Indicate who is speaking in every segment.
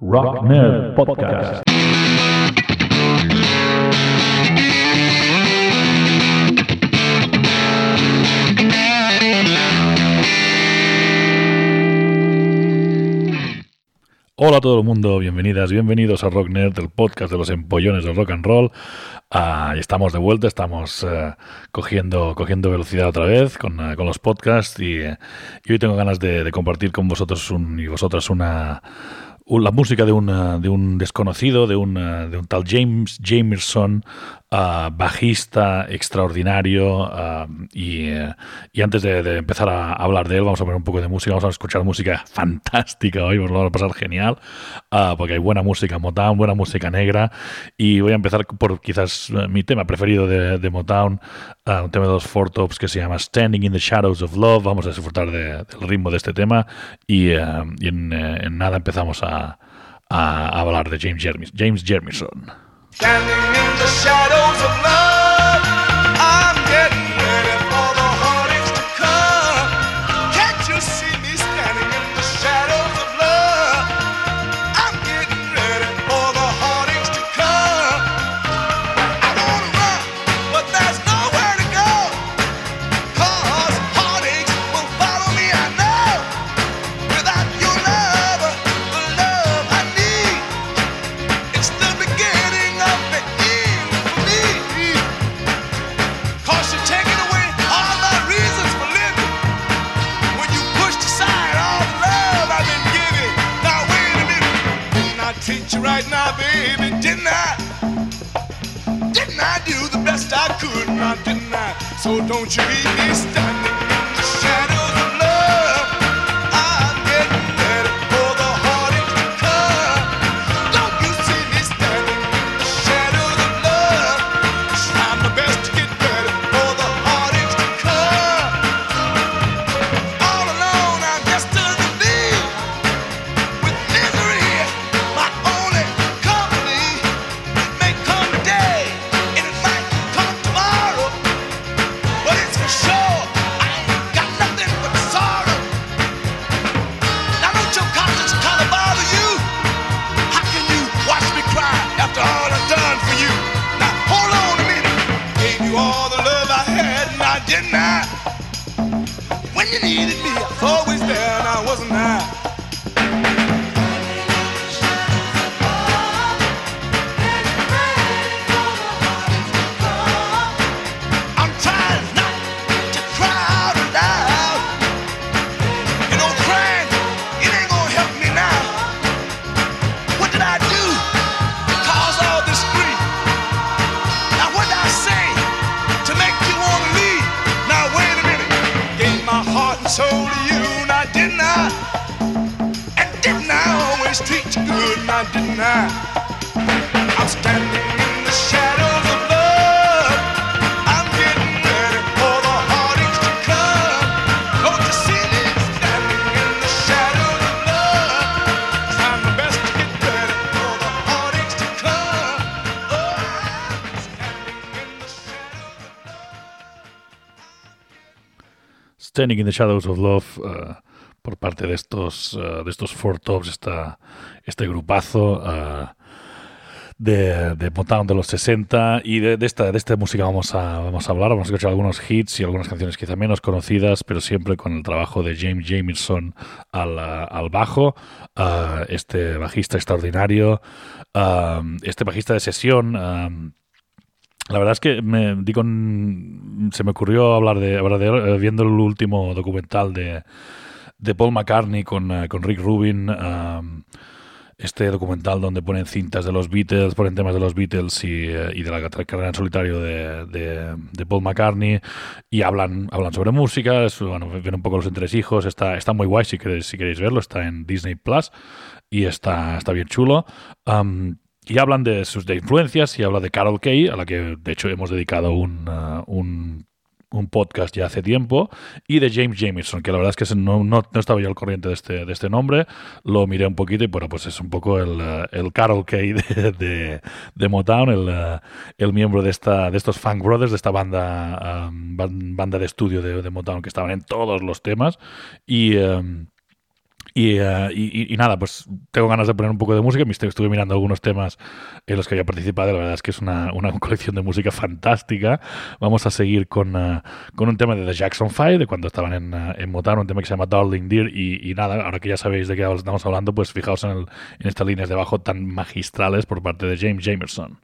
Speaker 1: Rock Nerd Podcast. Hola a todo el mundo, bienvenidas, bienvenidos a Rock Nerd, el podcast de los empollones del rock and roll. Ah, estamos de vuelta, estamos eh, cogiendo, cogiendo velocidad otra vez con, eh, con los podcasts y, eh, y hoy tengo ganas de, de compartir con vosotros un, y vosotras una, un- la música de, una, de un desconocido, de un, eh, de un tal James Jamerson, ah, bajista extraordinario. ah, y, eh, y antes de, empezar a hablar de él, vamos a poner un poco de música, vamos a escuchar música fantástica hoy, os lo va a pasar genial, ah, porque hay buena música Motown, buena música negra. Y voy a empezar por quizás eh, mi tema preferido de, de Motown, un tema de los Four Tops que se llama Standing in the Shadows of Love. Vamos a disfrutar de- del ritmo de este tema y, eh, en nada empezamos a, a hablar de James, Jermis, James Jermison.
Speaker 2: Standing in the shadows of love, don't you leave me didn't Standing in the Shadows of Love
Speaker 1: eh, por parte de estos, eh, de estos Four Tops, esta, este grupazo eh, de, de Motown de los 60 y de, de esta, de esta música vamos a, vamos a hablar, vamos a escuchar algunos hits y algunas canciones quizá menos conocidas, pero siempre con el trabajo de James Jamerson al, al bajo, este bajista extraordinario, este bajista de sesión. La verdad es que me di se me ocurrió hablar de, eh, viendo el último documental de, de Paul McCartney con, eh, con Rick Rubin. este documental donde ponen cintas de los Beatles, ponen temas de los Beatles y, eh, y de la carrera en solitario de, de- Paul McCartney y hablan, hablan sobre música, bueno, ven un poco los entresijos, está, está muy guay si queréis, si queréis verlo, está en Disney Plus
Speaker 3: y está, está bien chulo. Y hablan de sus de influencias y habla de Carol Kay, a la que de hecho hemos dedicado un, uh, un, un podcast ya hace tiempo, y de James Jameson, que la verdad es que no, no, no estaba yo al corriente de este, de este nombre, lo miré un poquito y bueno, pues es un poco el, uh, el Carol Kay de, de, Motown, el, uh, el miembro de, esta, de estos Funk Brothers, de esta banda, um, ban- banda de estudio de, Motown que estaban en todos los temas. Y. um, y, eh, y- y- nada, pues tengo ganas de poner un poco de música. Estuve mirando algunos temas en los que había participado. La verdad es que es una, una colección de música fantástica. Vamos a seguir con, eh, con un tema de The Jackson 5, de cuando estaban en, eh, en Motown, un tema que se llama Darling Dear. Y, y nada, ahora que ya sabéis de qué estamos hablando, pues fijaos en, el- en estas líneas de bajo tan magistrales por parte de James Jamerson.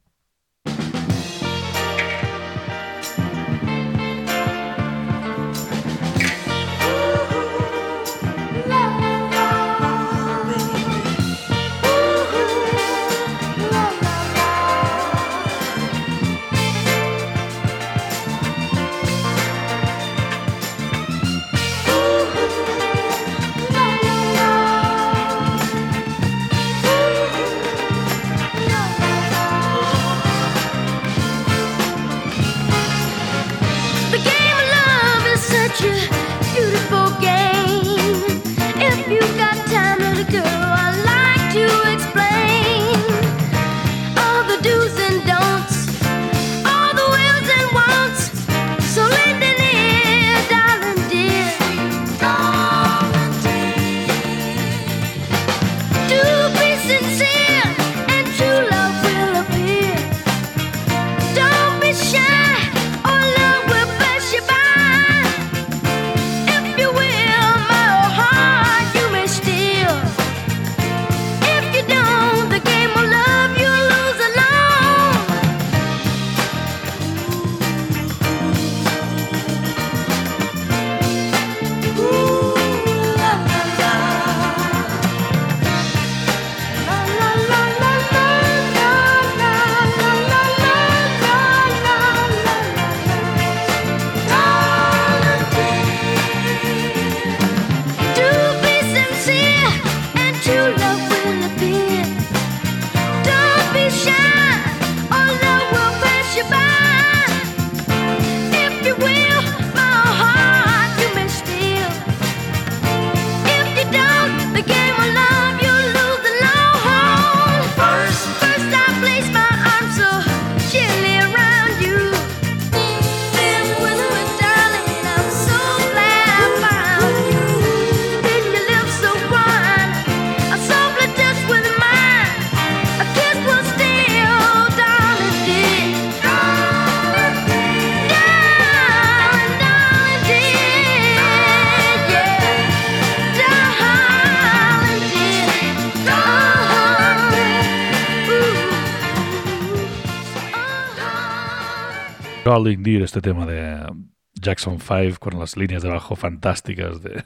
Speaker 1: Darling Dear,
Speaker 3: este tema de Jackson 5 con las líneas de bajo fantásticas de,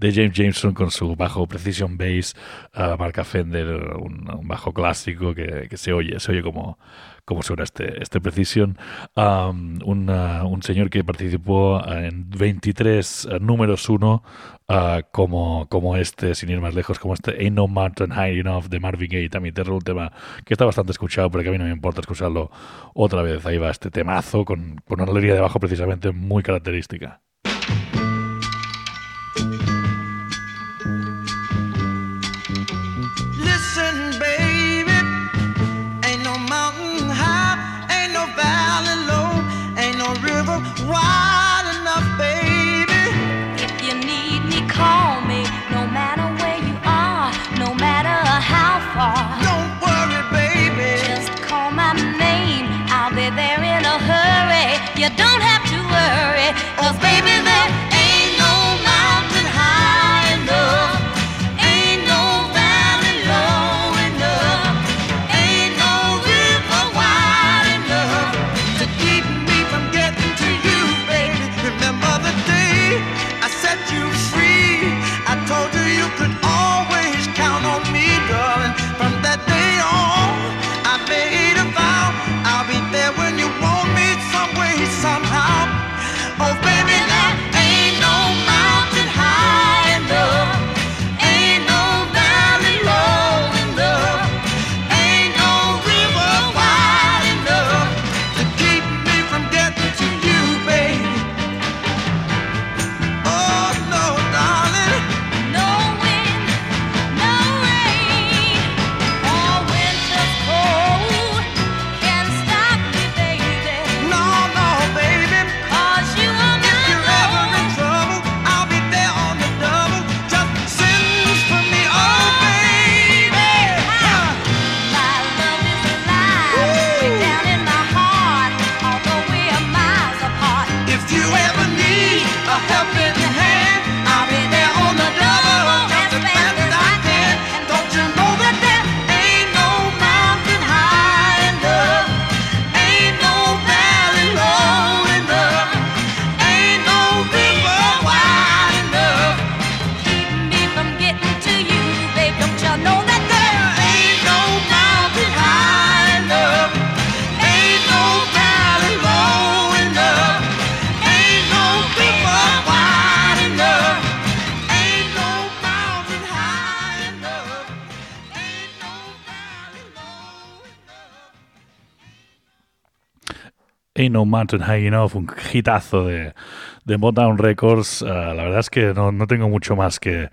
Speaker 3: James Jameson con su bajo Precision Bass, uh, marca Fender, un, bajo clásico que, se oye, se oye como, como suena este, este Precision. Um, un, señor que participó en 23 números 1 uh, como, como este, sin ir más lejos, como este Ain't No Mountain High Enough de Marvin Gaye, también Terror, un tema que está bastante escuchado, pero que a mí no me importa escucharlo otra vez. Ahí va este temazo con, con una línea de bajo precisamente muy característica.
Speaker 4: No Mountain High Enough,
Speaker 1: un hitazo de, de Motown Records. Ah, la verdad es que no, no tengo mucho más que,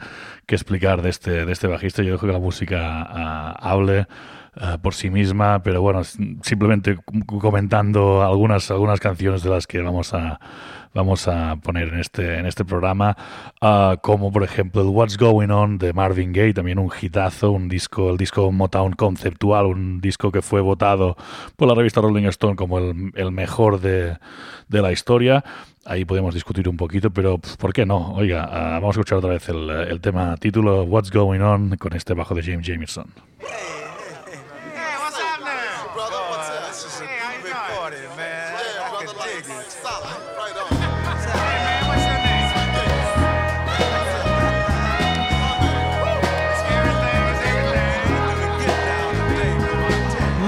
Speaker 1: que explicar de este, de este bajista. Yo dejo que la música ah, hable ah, por sí misma, pero bueno, simplemente comentando algunas, algunas canciones de las que vamos a, vamos a poner en este, en este programa, ah, como por ejemplo el What's Going On de Marvin Gaye, también un hitazo, un disco, el disco Motown conceptual, un disco que fue votado por la revista Rolling Stone como el, el mejor de, de la historia. Ahí podemos discutir un poquito, pero pf, ¿por qué no? Oiga, ah, vamos a escuchar otra vez el, el tema título What's Going On con este bajo de James Jameson.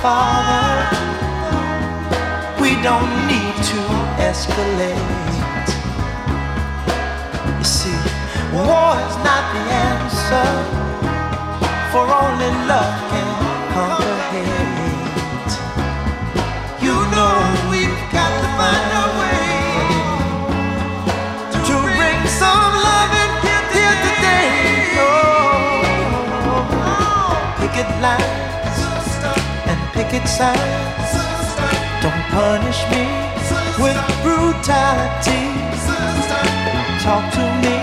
Speaker 5: Father, we don't need to escalate. You see, war is not the answer, for only love can signs. Don't punish me with brutality. Talk to me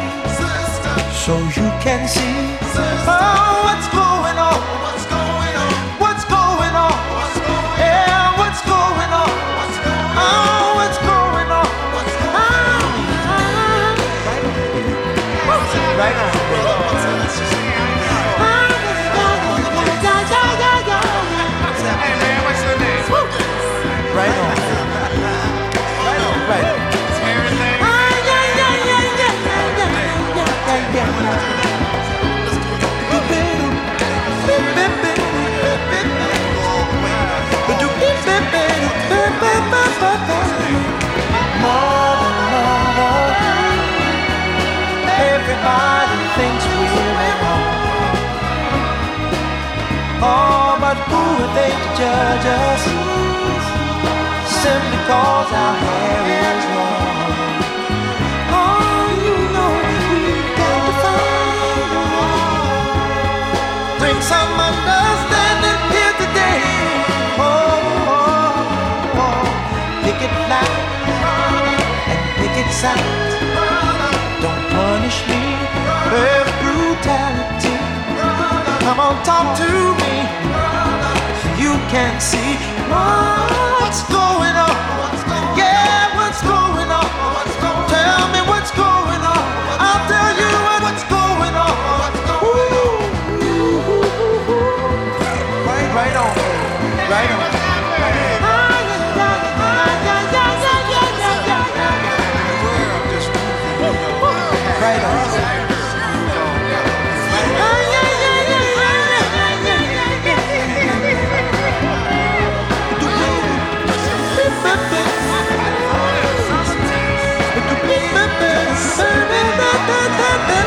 Speaker 5: so you can see oh, what's Everybody thinks we're at home. Oh, but who are they to judge us? Simply cause our hair is long. Oh, you know we've got to find. Bring some understanding here today. Oh, oh, oh. and. Don't Come on, talk to me you can see what's going on. Yeah, what's going on? Tell me what's going on. I'll tell you what's going on. Ooh. Right, on, right on. Right on.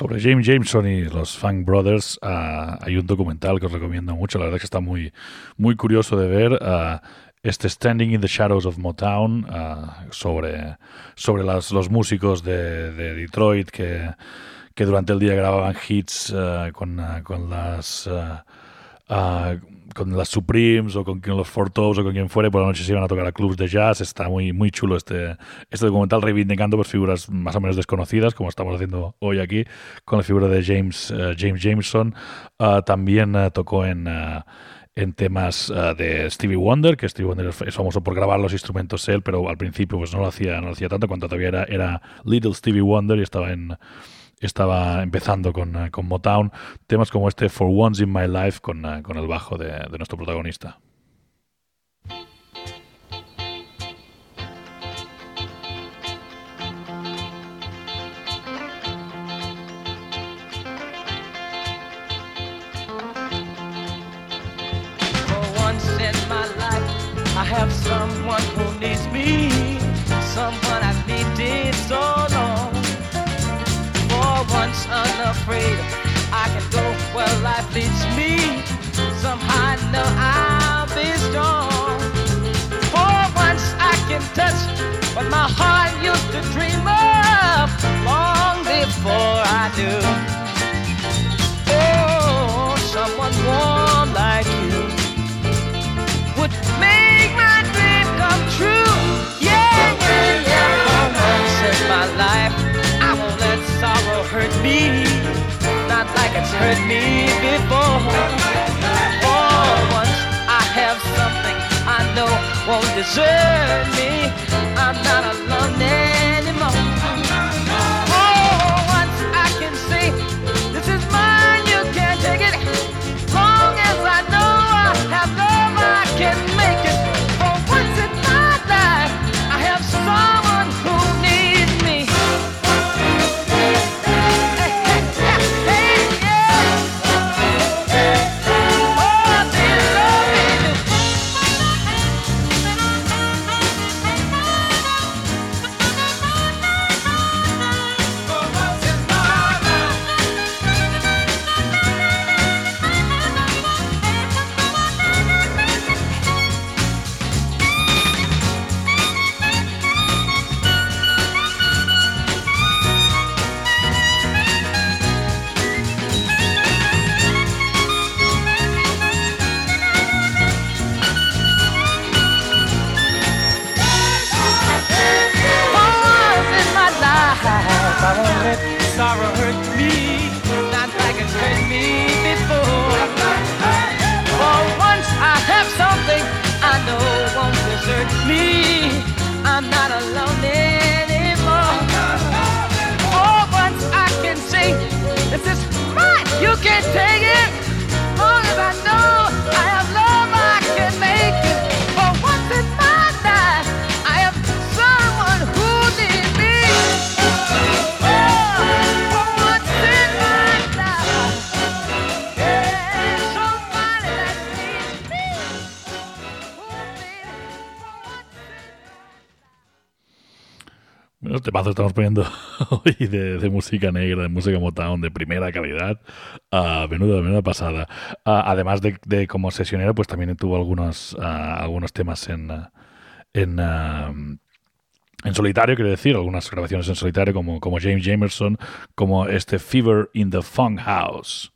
Speaker 1: Sobre James Jameson y los Funk Brothers ah, hay un documental que os recomiendo mucho, la verdad es que está muy, muy curioso de ver. ah, este Standing in the Shadows of Motown ah, sobre, sobre las- los músicos de, de Detroit que, que durante el día grababan hits con, con las... ah, con las Supremes o con, los Four Toes o con quien fuere, por la noche se iban a tocar a clubs de jazz. Está muy, muy chulo este, este documental reivindicando pues, figuras más o menos desconocidas, como estamos haciendo hoy aquí, con la figura de James, eh, James Jameson. Ah, también eh, tocó en... ah, en temas ah, de Stevie Wonder, que Stevie Wonder es famoso por grabar los instrumentos él, pero al principio pues no lo hacía, no lo hacía tanto, cuando todavía era, era Little Stevie Wonder y estaba en estaba empezando con, eh, con Motown, temas como este For Once in My Life con, eh, con el bajo de, de nuestro protagonista.
Speaker 6: Once unafraid, I can go where life leads me. Somehow I know I'll be strong. For once I can touch what my heart used to dream of me before. For once, I have something I know won't desert me. I'm not alone anymore. For once, I can say, this is mine, you can't take it. Long as I know I have love, I can in
Speaker 1: Menos temazo estamos poniendo hoy de, de música negra, de música Motown de primera calidad. Ah, menuda, menuda pasada. Ah, además de, de como sesionero, pues también tuvo algunos, ah, algunos temas en, en, en solitario, quiero decir, algunas grabaciones en solitario, como, como James Jamerson, como este Fever in the Funk House.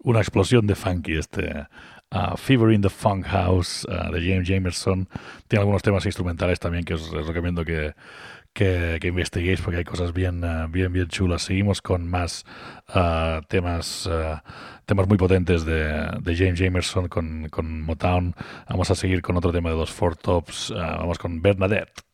Speaker 1: Una explosión de funky este uh, Fever in the Funk House uh, de James Jamerson. Tiene algunos temas instrumentales también que os, recomiendo que, que, investiguéis porque hay cosas bien, uh, bien, bien chulas. Seguimos con más uh, temas, uh, temas muy potentes de, de James Jamerson con, con Motown. Vamos a seguir con otro tema de los Four Tops. Uh, vamos con. Bernadette,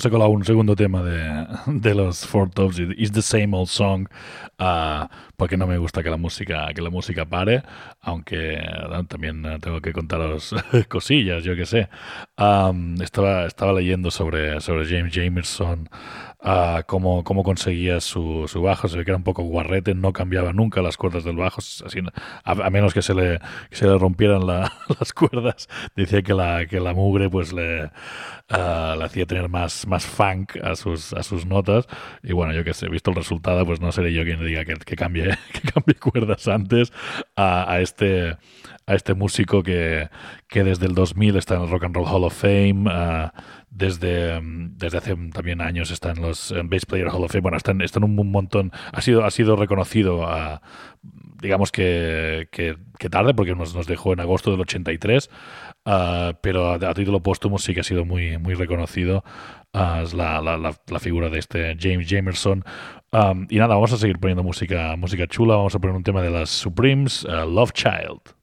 Speaker 3: hemos he colado un segundo tema de, de los Four Tops, It's the Same Old Song, ah, porque no me gusta que la música que la música pare, aunque ah, también eh, tengo que contaros cosillas, yo que sé. Am, estaba, estaba leyendo sobre, sobre James Jamerson, ah, cómo, conseguía su, su bajo, se ve que era un poco guarrete, no cambiaba nunca las cuerdas del bajo, así, a, menos que se le, se le rompieran la- las cuerdas. Decía que la, que la mugre pues le, ah, le hacía tener más, más funk a sus, a sus notas. Y bueno, yo que sé, visto el resultado, pues no seré yo quien le diga que, que cambie, que cambie cuerdas antes a este a este músico que, que desde el 2000 está en el Rock and Roll Hall of Fame, ah, desde, mm, desde hace también años está en los en Bass Player Hall of Fame, bueno, está en, está en un montón, ha sido, ha sido reconocido digamos que, que, tarde, porque nos, dejó en agosto del 83, ah, pero a, título póstumo sí que ha sido muy, muy reconocido. ah, es la, la, figura de este James Jamerson. Y nada, vamos a seguir poniendo música, música chula. Vamos a poner un tema de las Supremes, Love Child.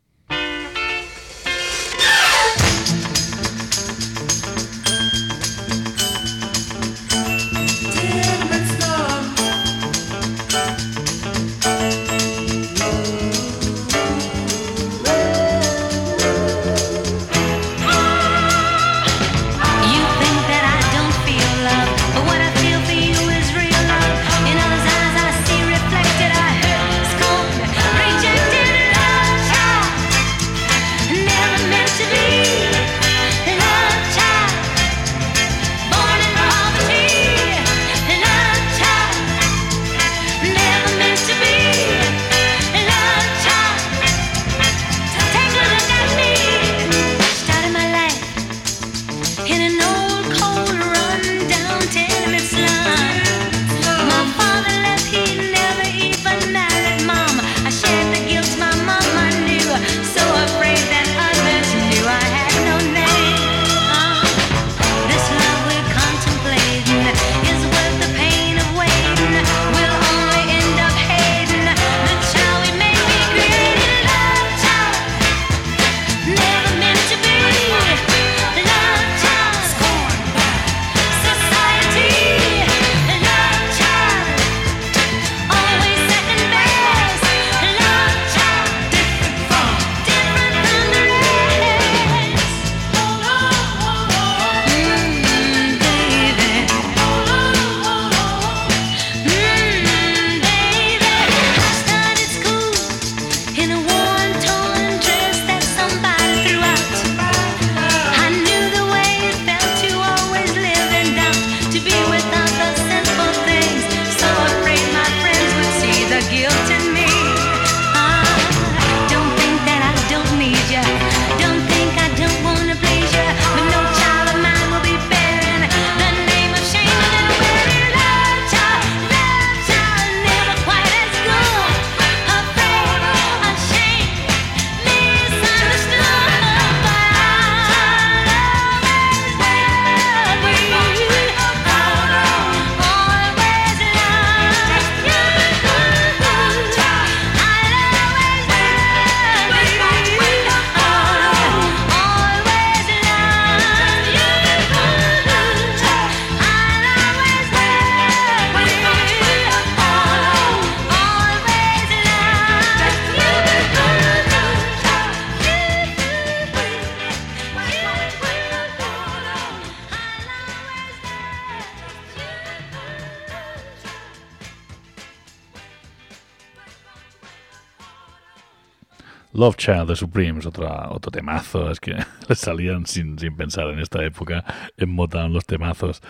Speaker 1: Love Child
Speaker 3: de Supremes, otra, otro temazo. Es que le salían sin, sin pensar en esta época en Motown los temazos.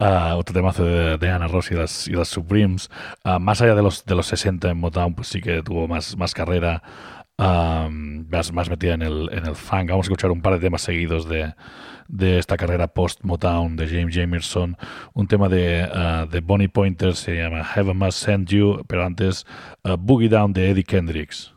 Speaker 3: Ah, otro temazo de, de Anna Ross y las, y las Supremes. Ah, más allá de los, de los 60 en Motown, pues sí que tuvo más, más carrera. ah, más, más metida en el, en el funk. Vamos a escuchar un par de temas seguidos de, de esta carrera post-Motown de James Jamerson. Un tema de, ah, de Bonnie Pointer se llama Heaven Must Send You, pero antes Boogie Down de Eddie Kendricks.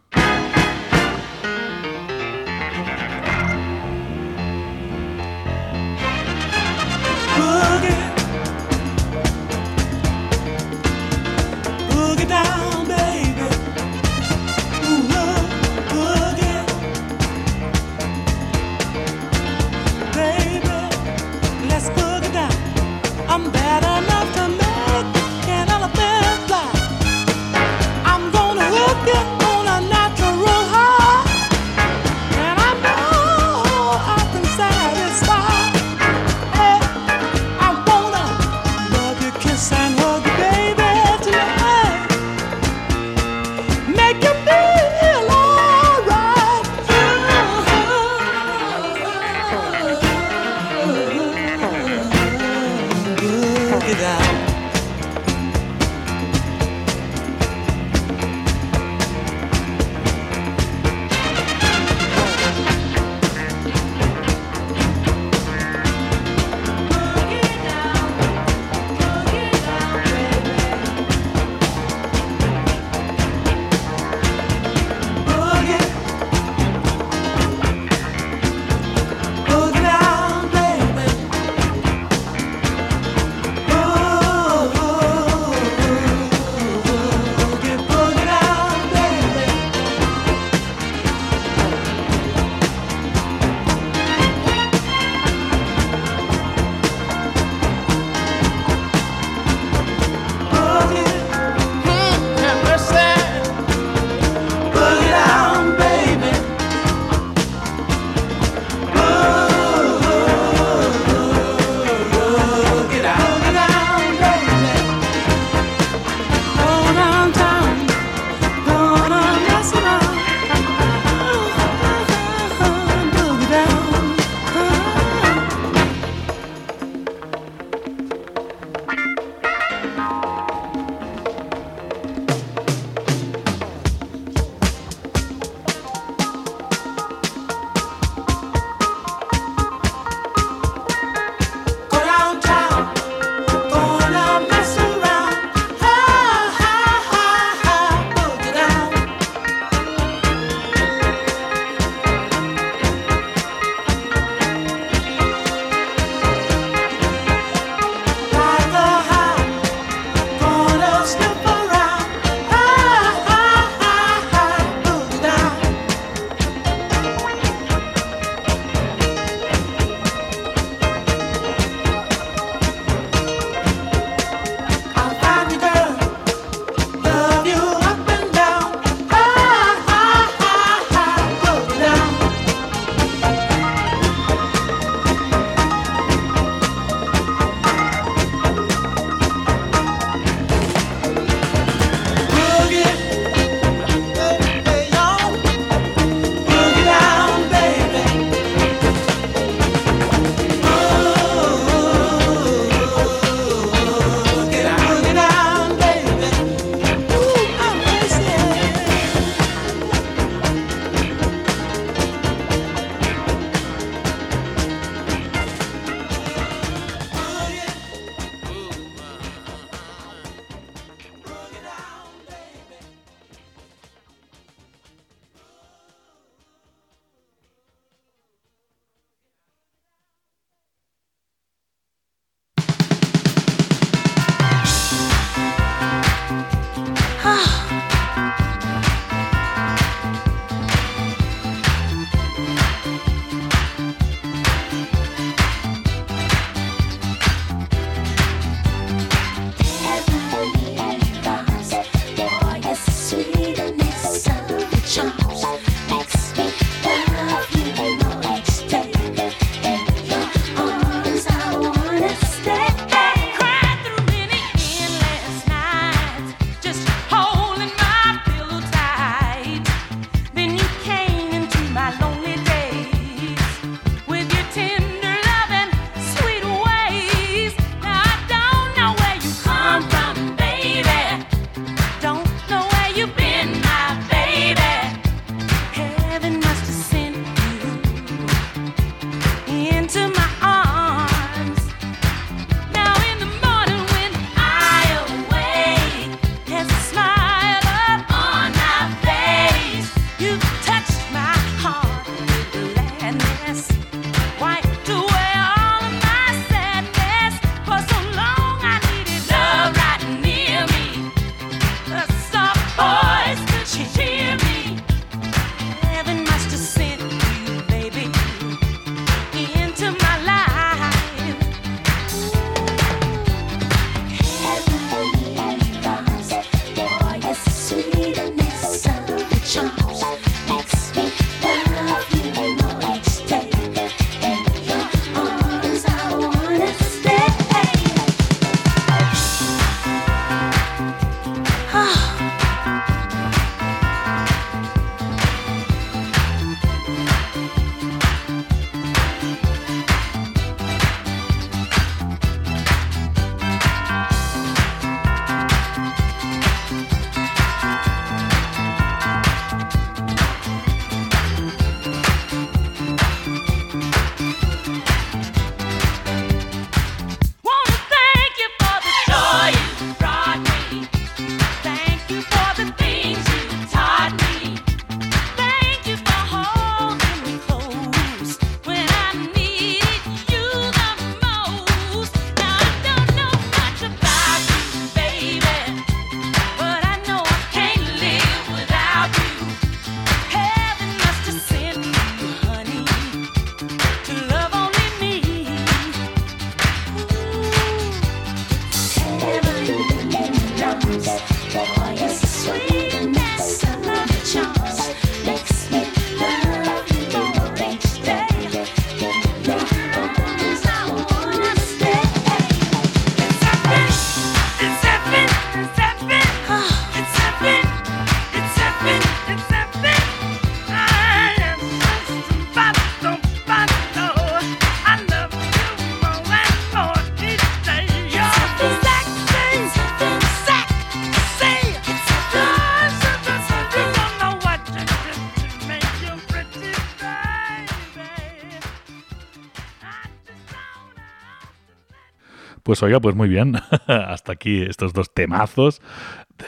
Speaker 1: Pues oiga, pues muy bien. Hasta aquí estos dos temazos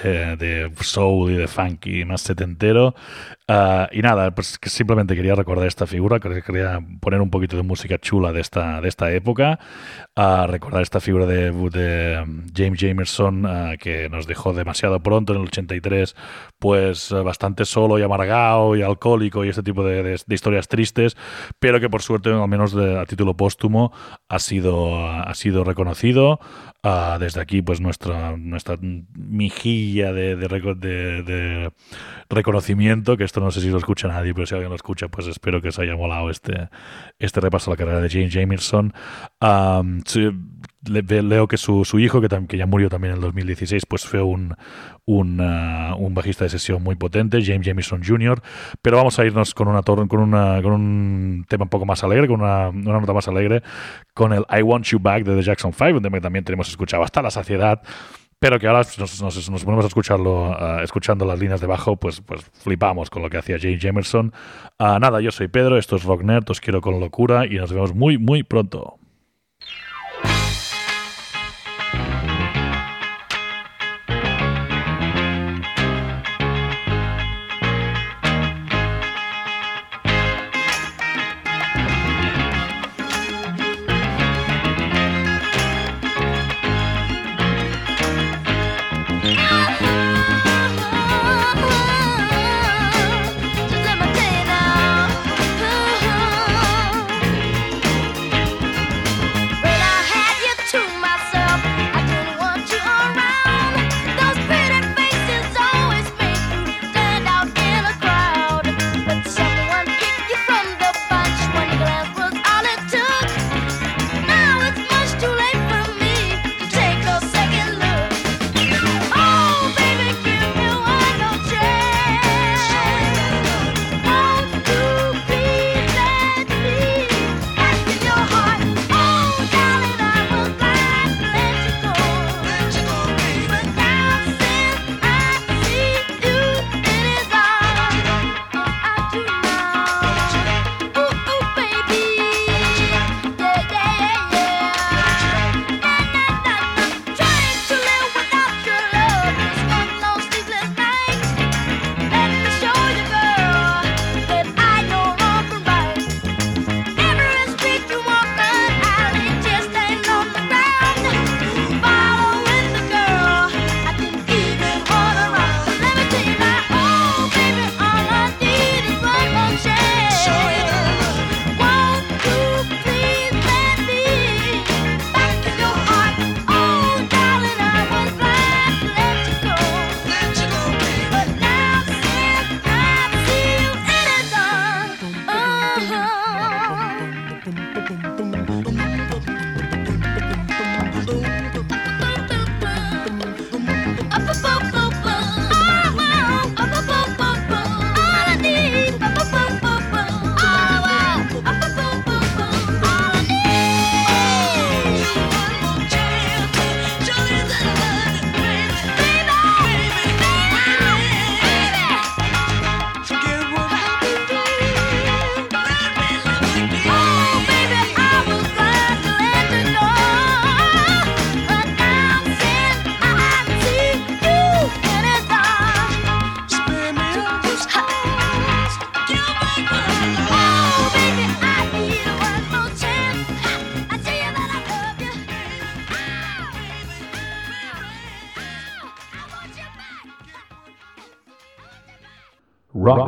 Speaker 1: de, de soul y de funky más setentero. Ah, y nada, pues que simplemente quería recordar esta figura, que quería poner un poquito de música chula de esta, de esta época. Ah, recordar esta figura de, de James Jamerson, ah, que nos dejó demasiado pronto en el 83, pues bastante solo y amargado y alcohólico y este tipo de historias tristes, pero que por suerte, al menos de- a título póstumo, ha sido, ha sido reconocido. Desde aquí, pues nuestra, nuestra mijilla de, de de- reconocimiento, que esto no sé si lo escucha nadie, pero si alguien lo escucha, pues espero que os haya molado este, este repaso a la carrera de James Jamerson. Ve- leo que su, su hijo, que, que ya murió también en el 2016, pues fue un, un, ah, un bajista de sesión muy potente, James Jamerson Jr., pero vamos a irnos con, una, con, una, con un tema un poco más alegre, con una, una nota más alegre, con el I Want You Back de The Jackson 5, un tema que también tenemos escuchado hasta la saciedad, pero que ahora nos, nos- nos ponemos a escucharlo, ah, escuchando las líneas de bajo, pues, pues flipamos con lo que hacía James Jamerson. Ah, nada, yo soy Pedro, esto es Rock Nerd, os quiero con locura y nos vemos muy, muy pronto.